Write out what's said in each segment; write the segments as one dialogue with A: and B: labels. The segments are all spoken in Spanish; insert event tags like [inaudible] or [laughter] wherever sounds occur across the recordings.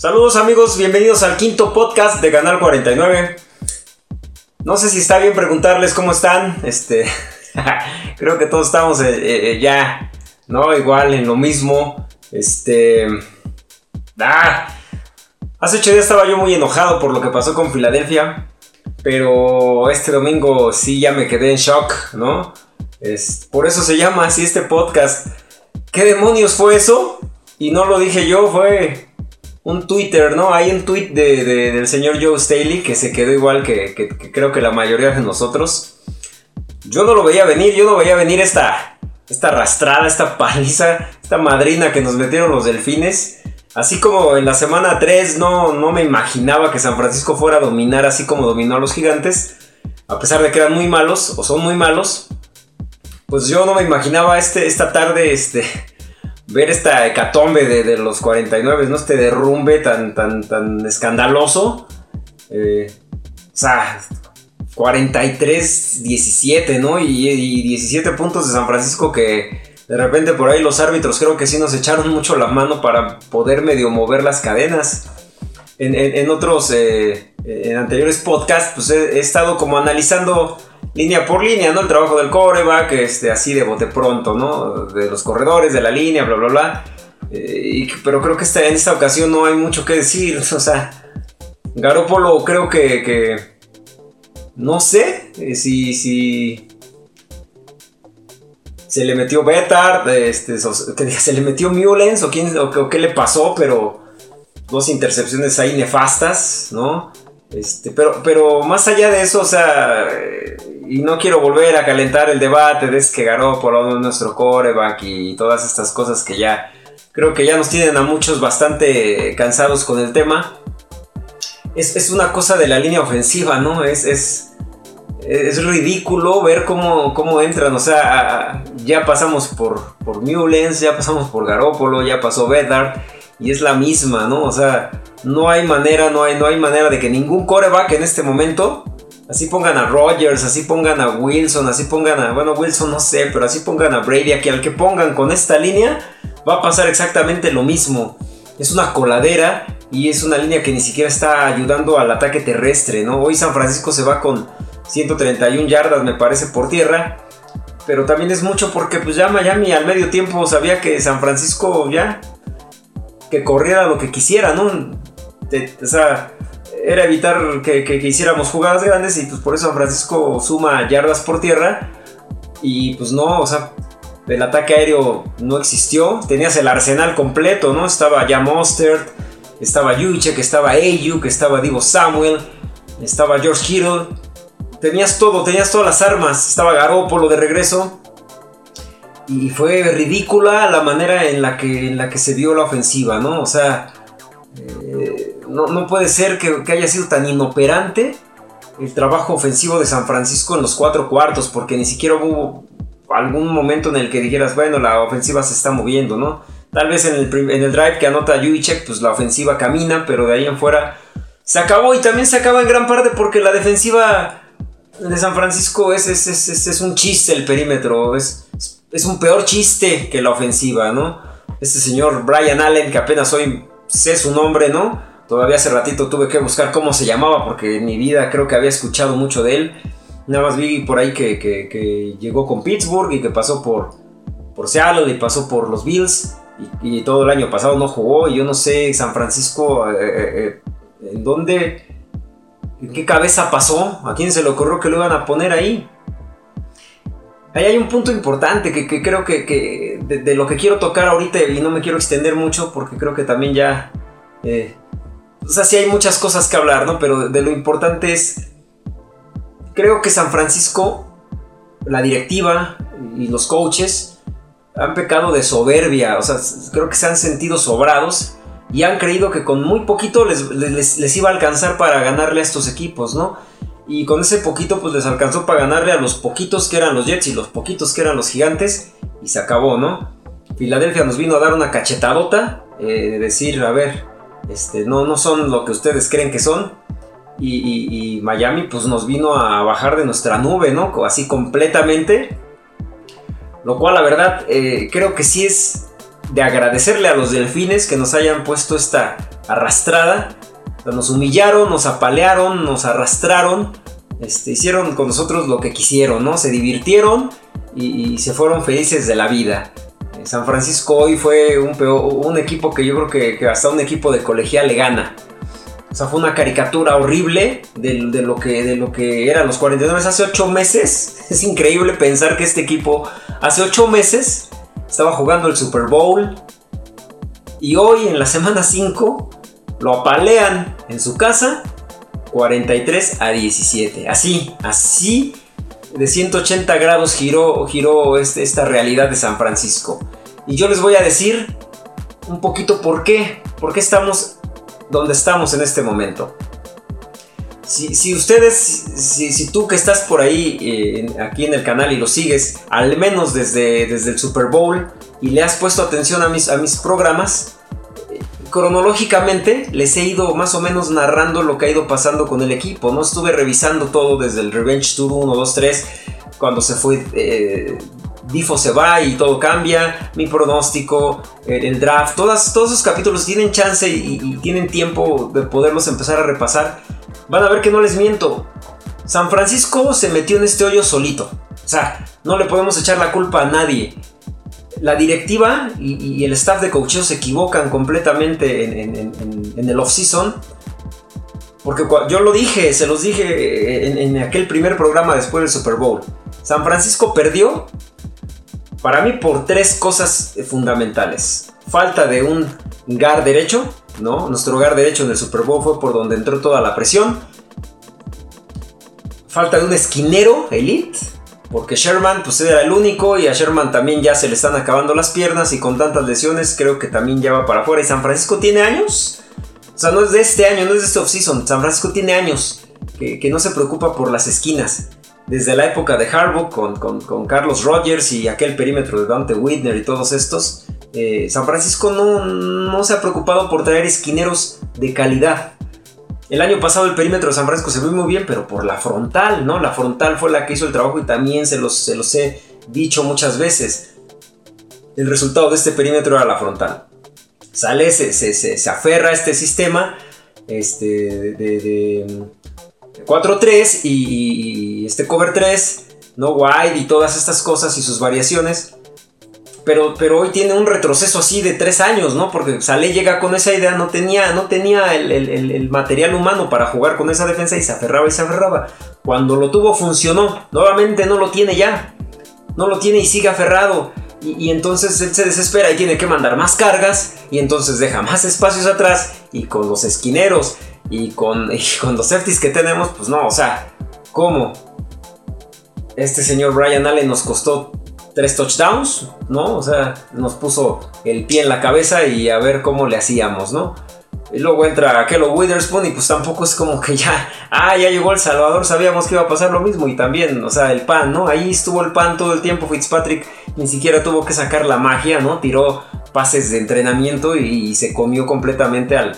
A: Saludos amigos, bienvenidos al quinto podcast de Canal 49. No sé si está bien preguntarles cómo están. Este, [laughs] creo que todos estamos eh, eh, eh, ya, ¿no? Igual en lo mismo. Este, ah, hace ocho días estaba yo muy enojado por lo que pasó con Filadelfia, pero este domingo sí ya me quedé en shock, ¿no? Es, por eso se llama así este podcast. ¿Qué demonios fue eso? Y no lo dije yo, fue un Twitter, ¿no? Hay un tweet del señor Joe Staley que se quedó igual que, creo que la mayoría de nosotros. Yo no lo veía venir, yo no veía venir esta, esta arrastrada, esta paliza, esta madrina que nos metieron los delfines. Así como en la semana 3 no, no me imaginaba que San Francisco fuera a dominar así como dominó a los gigantes. A pesar de que eran muy malos, o son muy malos. Pues yo no me imaginaba este, esta tarde este, ver esta hecatombe de, los 49, ¿no? Este derrumbe tan, tan, tan escandaloso. Eh, o sea, 43-17, ¿no? Y, 17 puntos de San Francisco que de repente por ahí los árbitros creo que sí nos echaron mucho la mano para poder medio mover las cadenas. En, otros, eh, en anteriores podcasts, pues he, estado como analizando línea por línea, ¿no? El trabajo del coreback, este, así de bote pronto, ¿no? De los corredores, de la línea, bla, bla, bla. Eh, pero creo que esta, en esta ocasión no hay mucho que decir. [laughs] O sea, Garópolo creo que, no sé eh, si, si se le metió Betard, este, se le metió Mullens o, quién, o, qué le pasó, pero dos intercepciones ahí nefastas, ¿no? Este, pero, pero más allá de eso, o sea, y no quiero volver a calentar el debate de es que Garoppolo es nuestro coreback y todas estas cosas que ya creo que ya nos tienen a muchos bastante cansados con el tema. Es, una cosa de la línea ofensiva, ¿no? Es, es, es ridículo ver cómo, cómo entran. O sea, ya pasamos por, por ya pasamos por Garópolo, ya pasó Bedard. Y es la misma, ¿no? O sea, no hay manera, no hay, no hay manera de que ningún coreback en este momento Así pongan a Rogers, así pongan a Wilson, así pongan a, bueno, Wilson no sé, pero así pongan a Brady, aquí al que pongan con esta línea, va a pasar exactamente lo mismo. Es una coladera y es una línea que ni siquiera está ayudando al ataque terrestre, ¿no? Hoy San Francisco se va con 131 yardas, me parece, por tierra. Pero también es mucho porque pues ya Miami al medio tiempo sabía que San Francisco ya que corriera lo que quisiera, ¿no? o sea, era evitar que, hiciéramos jugadas grandes y pues por eso Francisco suma yardas por tierra. Y pues no, o sea, el ataque aéreo no existió, tenías el arsenal completo, ¿no? Estaba ya Mostert, estaba Juchek, estaba Ayuk, estaba Divo Samuel, estaba George Kittle, tenías todo, tenías todas las armas, estaba Garópolo de regreso. Y fue ridícula la manera en la que, en la que se dio la ofensiva, ¿no? O sea, eh, no, puede ser que, haya sido tan inoperante el trabajo ofensivo de San Francisco en los cuatro cuartos, porque ni siquiera hubo algún momento en el que dijeras, bueno, la ofensiva se está moviendo, ¿no? Tal vez en el, en el drive que anota Juicek, pues la ofensiva camina, pero de ahí en fuera se acabó y también se acaba en gran parte porque la defensiva de San Francisco es, es, es, un chiste el perímetro, es, es un peor chiste que la ofensiva, ¿no? Este señor Brian Allen, que apenas hoy sé su nombre, ¿no? Todavía hace ratito tuve que buscar cómo se llamaba porque en mi vida creo que había escuchado mucho de él. Nada más vi por ahí que, llegó con Pittsburgh y que pasó por, por Seattle y pasó por los Bills y, todo el año pasado no jugó y yo no sé San Francisco eh, eh, eh, en dónde, en qué cabeza pasó, a quién se le ocurrió que lo iban a poner ahí. Ahí hay un punto importante que, creo que, de, lo que quiero tocar ahorita y no me quiero extender mucho porque creo que también ya... o sea, sí hay muchas cosas que hablar, ¿no? Pero de lo importante es... Creo que San Francisco, la directiva y los coaches han pecado de soberbia. O sea, creo que se han sentido sobrados y han creído que con muy poquito les, les iba a alcanzar para ganarle a estos equipos, ¿no? Y con ese poquito pues les alcanzó para ganarle a los poquitos que eran los Jets y los poquitos que eran los Gigantes. Y se acabó, ¿no? Filadelfia nos vino a dar una cachetadota. Eh, de decir, a ver, este, no, no son lo que ustedes creen que son. Y, Miami pues nos vino a bajar de nuestra nube, ¿no? Así completamente. Lo cual la verdad eh, creo que sí es de agradecerle a los delfines que nos hayan puesto esta arrastrada. nos humillaron, nos apalearon, nos arrastraron. Este, hicieron con nosotros lo que quisieron, ¿no? Se divirtieron y, se fueron felices de la vida. San Francisco hoy fue un, un equipo que yo creo que, que hasta un equipo de colegial le gana. O sea, fue una caricatura horrible de, lo, que, de lo que eran los 49 hace 8 meses. [laughs] Es increíble pensar que este equipo hace 8 meses estaba jugando el Super Bowl. Y hoy, en la semana 5, lo apalean en su casa 43 a 17. Así, así de 180 grados giró, giró este, esta realidad de San Francisco. Y yo les voy a decir un poquito por qué. Por qué estamos donde estamos en este momento. Si, ustedes, si, tú que estás por ahí, eh, aquí en el canal y lo sigues, al menos desde, desde el Super Bowl, y le has puesto atención a mis, a mis programas, eh, cronológicamente les he ido más o menos narrando lo que ha ido pasando con el equipo. No estuve revisando todo desde el Revenge Tour 1, 2, 3, cuando se fue eh, Difo se va y todo cambia, mi pronóstico, el, draft, todos esos capítulos tienen chance y, tienen tiempo de poderlos empezar a repasar. Van a ver que no les miento. San Francisco se metió en este hoyo solito. O sea, no le podemos echar la culpa a nadie. La directiva y, el staff de coaching se equivocan completamente en, el off-season. Porque yo lo dije, se los dije en aquel primer programa después del Super Bowl. San Francisco perdió para mí por tres cosas fundamentales. Falta de un guard derecho, ¿no? Nuestro guard derecho en el Super Bowl fue por donde entró toda la presión. Falta de un esquinero elite, porque Sherman pues era el único y a Sherman también ya se le están acabando las piernas y con tantas lesiones creo que también ya va para afuera. ¿Y San Francisco tiene años? O sea, no es de este año, no es de este offseason. San Francisco tiene años que no se preocupa por las esquinas desde la época de Harbaugh con, Carlos Rogers y aquel perímetro de Dante Whitner y todos estos, eh, San Francisco no, se ha preocupado por traer esquineros de calidad. El año pasado el perímetro de San Francisco se vio muy bien, pero por la frontal, ¿no? La frontal fue la que hizo el trabajo y también se los, se los he dicho muchas veces. El resultado de este perímetro era la frontal. Sale, se, se, aferra a este sistema este, de 4-3 y, este cover 3, no wide y todas estas cosas y sus variaciones. Pero, pero hoy tiene un retroceso así de 3 años, ¿no? Porque Sale llega con esa idea, no tenía, no tenía el, material humano para jugar con esa defensa y se aferraba y se aferraba. Cuando lo tuvo funcionó, nuevamente no lo tiene ya. No lo tiene y sigue aferrado. Y, entonces él se desespera y tiene que mandar más cargas y entonces deja más espacios atrás y con los esquineros [laughs] y con, los safeties que tenemos, pues no, o sea, ¿cómo? Este señor Brian Allen nos costó tres touchdowns, ¿no? O sea, nos puso el pie en la cabeza y a ver cómo le hacíamos, ¿no? Y luego entra Kello Witherspoon y pues tampoco es como que ya, [laughs] ah, ya llegó El Salvador, sabíamos que iba a pasar lo mismo y también, o sea, el pan, ¿no? Ahí estuvo el pan todo el tiempo, Fitzpatrick ni siquiera tuvo que sacar la magia, ¿no? Tiró pases de entrenamiento y se comió completamente al,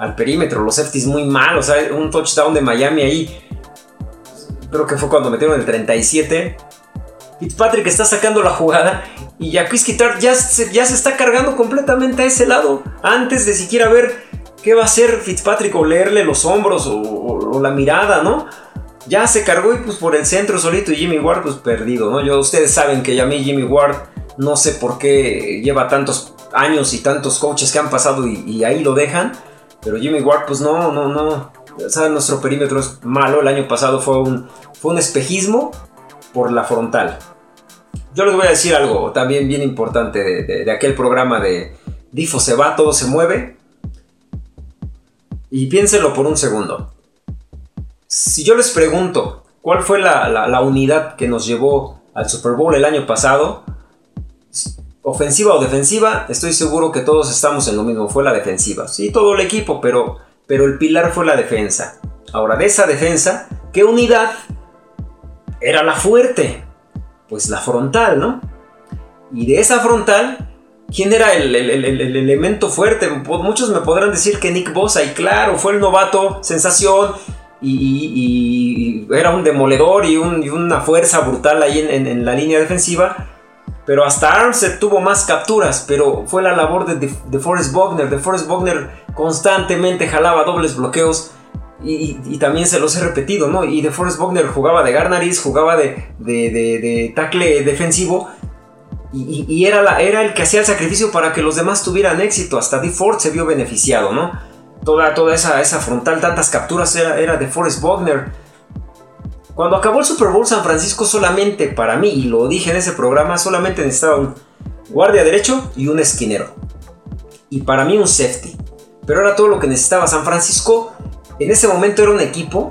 A: al perímetro. Los safeties muy mal, o sea, un touchdown de Miami ahí. Creo que fue cuando metieron el 37. Fitzpatrick está sacando la jugada y Jacques Tart ya se, ya se está cargando completamente a ese lado. Antes de siquiera ver qué va a hacer Fitzpatrick o leerle los hombros o, la mirada, ¿no? Ya se cargó y pues por el centro solito y Jimmy Ward pues perdido, ¿no? Yo, ustedes saben que a mí Jimmy Ward no sé por qué lleva tantos años y tantos coaches que han pasado y ahí lo dejan. Pero Jimmy Ward, pues no, no, no. O nuestro perímetro es malo. El año pasado fue un, fue un espejismo por la frontal. Yo les voy a decir algo también bien importante de, aquel programa de Difo se va, todo se mueve. Y piénsenlo por un segundo. Si yo les pregunto cuál fue la, la unidad que nos llevó al Super Bowl el año pasado, ofensiva o defensiva, estoy seguro que todos estamos en lo mismo, fue la defensiva. Sí, todo el equipo, pero, pero el pilar fue la defensa. Ahora, de esa defensa, ¿qué unidad era la fuerte? Pues la frontal, ¿no? Y de esa frontal, ¿quién era el, elemento fuerte? Muchos me podrán decir que Nick Bosa, y claro, fue el novato, sensación, y, era un demoledor y, una fuerza brutal ahí en la línea defensiva Pero hasta Armstead tuvo más capturas, pero fue la labor de, de, Forrest Wagner. De Forrest constantemente jalaba dobles bloqueos y, también se los he repetido, ¿no? Y de Forrest Wagner jugaba de Garnaris, jugaba de, de, de tackle defensivo y, era, la, era el que hacía el sacrificio para que los demás tuvieran éxito. Hasta D. Ford se vio beneficiado, ¿no? Toda, toda esa, esa frontal, tantas capturas era, era de Forrest Wagner. Cuando acabó el Super Bowl San Francisco solamente para mí, y lo dije en ese programa, solamente necesitaba un guardia derecho y un esquinero. Y para mí un safety. Pero era todo lo que necesitaba. San Francisco en ese momento era un equipo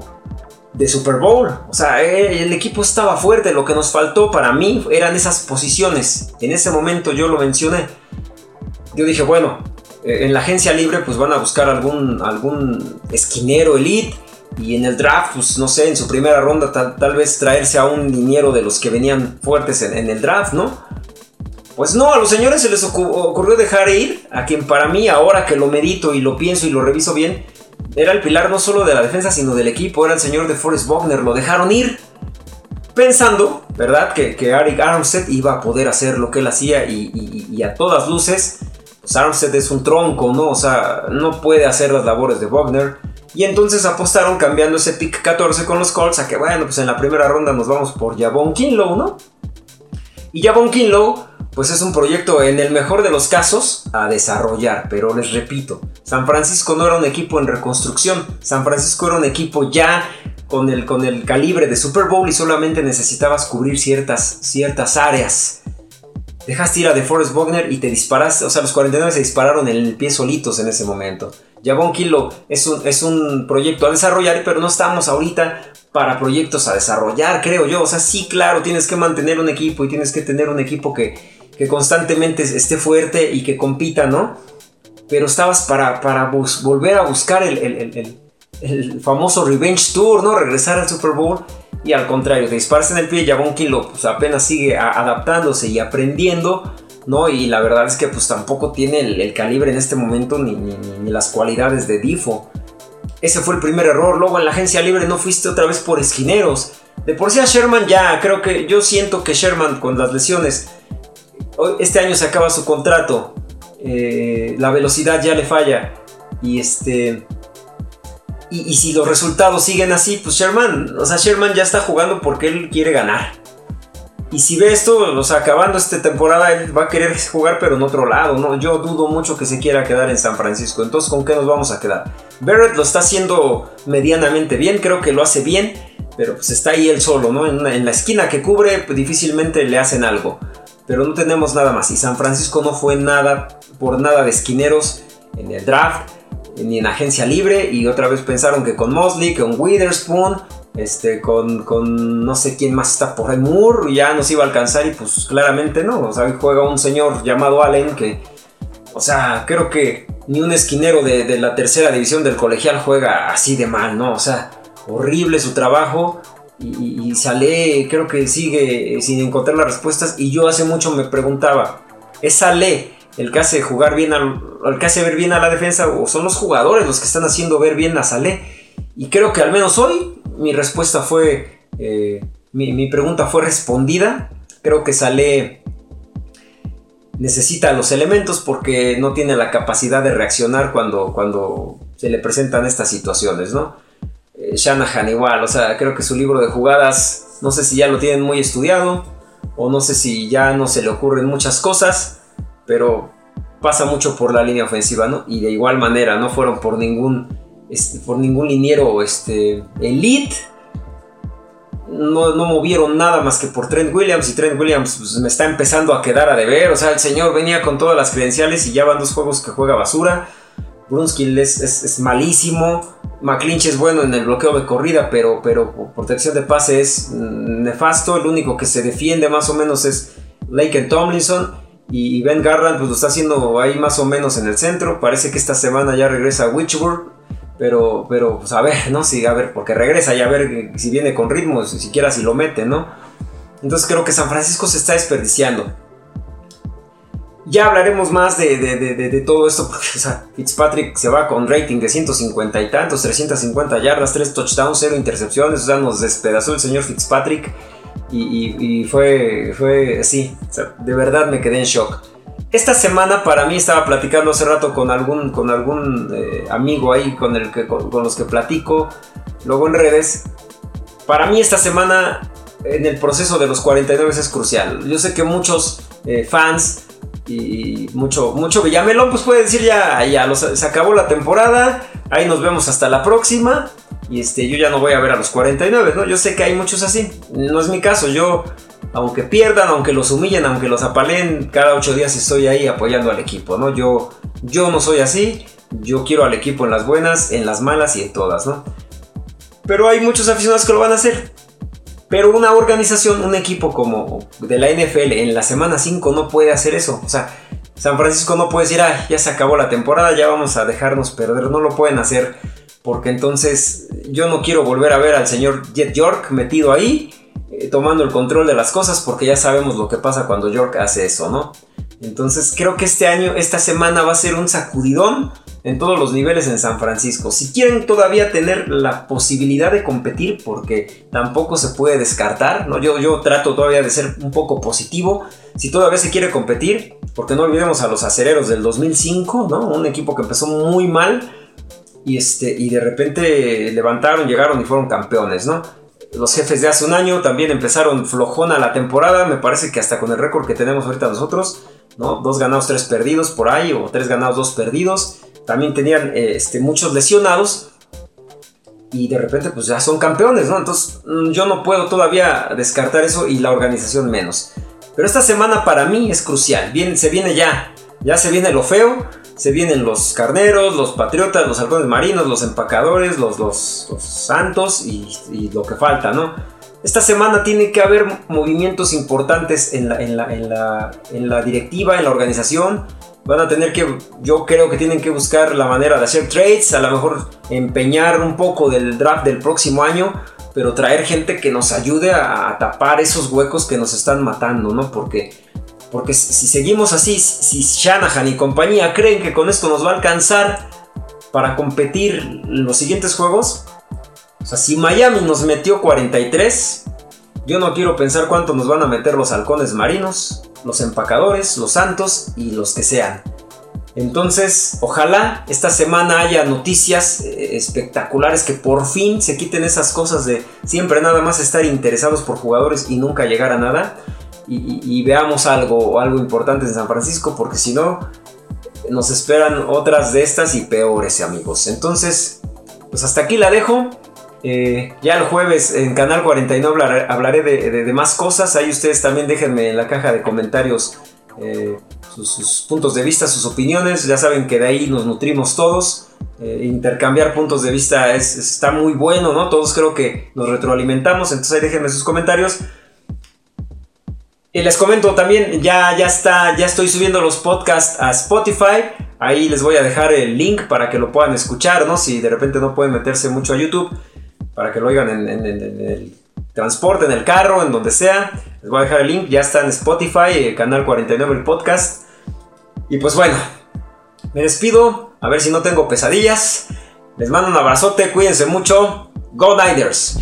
A: de Super Bowl. O sea, eh, el equipo estaba fuerte. Lo que nos faltó para mí eran esas posiciones. En ese momento yo lo mencioné. Yo dije, bueno, eh, en la agencia libre pues van a buscar algún, algún esquinero elite. Y en el draft, pues no sé, en su primera ronda tal, vez traerse a un liniero de los que venían fuertes en, el draft, ¿no? Pues no, a los señores se les ocurrió dejar ir a quien para mí, ahora que lo medito y lo pienso y lo reviso bien, era el pilar no solo de la defensa, sino del equipo. Era el señor de Forrest Wagner. Lo dejaron ir. Pensando, ¿verdad? Que, que Eric Armstead iba a poder hacer lo que él hacía. Y, a todas luces, pues Armstead es un tronco, ¿no? O sea, no puede hacer las labores de Wagner. Y entonces apostaron cambiando ese pick 14 con los Colts a que, bueno, pues en la primera ronda nos vamos por Javon Kinlow, ¿no? Y Javon Kinlow pues es un proyecto en el mejor de los casos a desarrollar, pero les repito, San Francisco no era un equipo en reconstrucción, San Francisco era un equipo ya con el, con el calibre de Super Bowl y solamente necesitabas cubrir ciertas, ciertas áreas. Dejaste ir a DeForest Wagner y te disparaste, o sea, los 49 se dispararon en el pie solitos en ese momento. Javon Kilo es un, es un proyecto a desarrollar, pero no estamos ahorita para proyectos a desarrollar, creo yo. O sea, sí, claro, tienes que mantener un equipo y tienes que tener un equipo que, que constantemente esté fuerte y que compita, ¿no? Pero estabas para, para volver a buscar el, famoso Revenge Tour, ¿no? Regresar al Super Bowl. Y al contrario, te disparas en el pie, Javon Kilo pues apenas sigue adaptándose y aprendiendo, ¿no? Y la verdad es que pues tampoco tiene el, calibre en este momento ni, ni, las cualidades de Difo. Ese fue el primer error. Luego en la agencia libre no fuiste otra vez por esquineros. De por sí a Sherman ya, creo que yo siento que Sherman con las lesiones este año se acaba su contrato, eh, la velocidad ya le falla y este... Y, si los resultados siguen así, pues Sherman, o sea, Sherman ya está jugando porque él quiere ganar. Y si ve esto, o sea, acabando esta temporada, él va a querer jugar, pero en otro lado, ¿no? Yo dudo mucho que se quiera quedar en San Francisco. Entonces, ¿con qué nos vamos a quedar? Barrett lo está haciendo medianamente bien, creo que lo hace bien, pero pues está ahí él solo, ¿no? En, la esquina que cubre, pues, difícilmente le hacen algo pero no tenemos nada más. Y San Francisco no fue nada por nada de esquineros en el draft ni en agencia libre. Y otra vez pensaron que con Mosley, con Witherspoon, este, con, con no sé quién más está por ahí, Moore, ya nos iba a alcanzar. Y pues claramente no. O sea, juega un señor llamado Allen que, o sea, creo que ni un esquinero de, de la tercera división del colegial juega así de mal, ¿no? O sea, horrible su trabajo y, sale, creo que sigue sin encontrar las respuestas. Y yo hace mucho me preguntaba, ¿es Sale el que hace jugar bien, el que hace ver bien a la defensa son los jugadores los que están haciendo ver bien a Sale? Y creo que al menos hoy mi respuesta fue, eh, mi, pregunta fue respondida. Creo que Sale necesita los elementos porque no tiene la capacidad de reaccionar cuando, cuando se le presentan estas situaciones, ¿no? Eh, Shanahan igual, o sea, creo que su libro de jugadas, no sé si ya lo tienen muy estudiado, o no sé si ya no se le ocurren muchas cosas, pero pasa mucho por la línea ofensiva, ¿no? Y de igual manera, no fueron por ningún, por ningún liniero este, elite, no, movieron nada más que por Trent Williams y Trent Williams pues, me está empezando a quedar a deber. O sea, el señor venía con todas las credenciales y ya van dos juegos que juega basura. Brunskill es, malísimo. McClinch es bueno en el bloqueo de corrida, pero, pero protección de pase es nefasto. El único que se defiende más o menos es Lake Tomlinson. Y Ben Garland pues lo está haciendo ahí más o menos en el centro. Parece que esta semana ya regresa a Witchburg. Pero, pero pues a ver, ¿no? Sí, a ver, porque regresa y a ver si viene con ritmo, siquiera si lo mete, ¿no? Entonces creo que San Francisco se está desperdiciando. Ya hablaremos más de, todo esto, porque Fitzpatrick se va con rating de 150 y tantos, 350 yardas, 3 touchdowns, 0 intercepciones, o sea, nos despedazó el señor Fitzpatrick. Y, fue, fue así, de verdad me quedé en shock. Esta semana para mí estaba platicando hace rato con algún, con algún eh, amigo ahí con, el que, con, los que platico, luego en redes. Para mí esta semana en el proceso de los 49 es crucial. Yo sé que muchos eh, fans y mucho, mucho Villamelón pues puede decir ya, ya se acabó la temporada, ahí nos vemos hasta la próxima. Y este, yo ya no voy a ver a los 49, ¿no? Yo sé que hay muchos así. No es mi caso. Yo, aunque pierdan, aunque los humillen, aunque los apaleen, cada ocho días estoy ahí apoyando al equipo, ¿no? Yo, yo no soy así. Yo quiero al equipo en las buenas, en las malas y en todas, ¿no? Pero hay muchos aficionados que lo van a hacer. Pero una organización, un equipo como de la NFL en la semana 5 no puede hacer eso. O sea, San Francisco no puede decir, ah, ya se acabó la temporada, ya vamos a dejarnos perder. No lo pueden hacer porque entonces yo no quiero volver a ver al señor Jet York metido ahí, eh, tomando el control de las cosas, porque ya sabemos lo que pasa cuando York hace eso, ¿no? Entonces creo que este año, esta semana va a ser un sacudidón en todos los niveles en San Francisco. Si quieren todavía tener la posibilidad de competir, porque tampoco se puede descartar, ¿no? yo, yo trato todavía de ser un poco positivo. Si todavía se quiere competir, porque no olvidemos a los acereros del 2005, ¿no? un equipo que empezó muy mal y, este, y de repente levantaron, llegaron y fueron campeones, ¿no? Los jefes de hace un año también empezaron flojona la temporada, me parece que hasta con el récord que tenemos ahorita nosotros, ¿no? Dos ganados, tres perdidos por ahí, o tres ganados, dos perdidos. También tenían eh, este, muchos lesionados y de repente pues ya son campeones, ¿no? Entonces mm, yo no puedo todavía descartar eso y la organización menos. Pero esta semana para mí es crucial, Bien, se viene ya, ya se viene lo feo, se vienen los carneros, los patriotas, los halcones marinos, los empacadores, los, los, santos y, lo que falta, ¿no? Esta semana tiene que haber movimientos importantes en la, directiva, en la organización. Van a tener que, yo creo que tienen que buscar la manera de hacer trades, a lo mejor empeñar un poco del draft del próximo año, pero traer gente que nos ayude a, tapar esos huecos que nos están matando, ¿no? Porque porque si seguimos así, si Shanahan y compañía creen que con esto nos va a alcanzar para competir los siguientes juegos, o sea, si Miami nos metió 43, yo no quiero pensar cuánto nos van a meter los halcones marinos, los empacadores, los santos y los que sean. Entonces, ojalá esta semana haya noticias eh, espectaculares que por fin se quiten esas cosas de siempre nada más estar interesados por jugadores y nunca llegar a nada y, veamos algo, algo importante en San Francisco, porque si no, nos esperan otras de estas y peores, amigos. Entonces, pues hasta aquí la dejo. Eh, ya el jueves en Canal 49 hablaré, de, más cosas. Ahí ustedes también déjenme en la caja de comentarios eh, sus, puntos de vista, sus opiniones. Ya saben que de ahí nos nutrimos todos. Eh, intercambiar puntos de vista está muy bueno, ¿no? Todos creo que nos retroalimentamos. Entonces ahí déjenme sus comentarios. Y les comento también, ya, ya está, ya estoy subiendo los podcasts a Spotify. Ahí les voy a dejar el link para que lo puedan escuchar, ¿no? Si de repente no pueden meterse mucho a YouTube, para que lo oigan en, el transporte, en el carro, en donde sea. Les voy a dejar el link, ya está en Spotify, el canal 49, el podcast. Y pues bueno, me despido, a ver si no tengo pesadillas. Les mando un abrazote, cuídense mucho. Go Niners.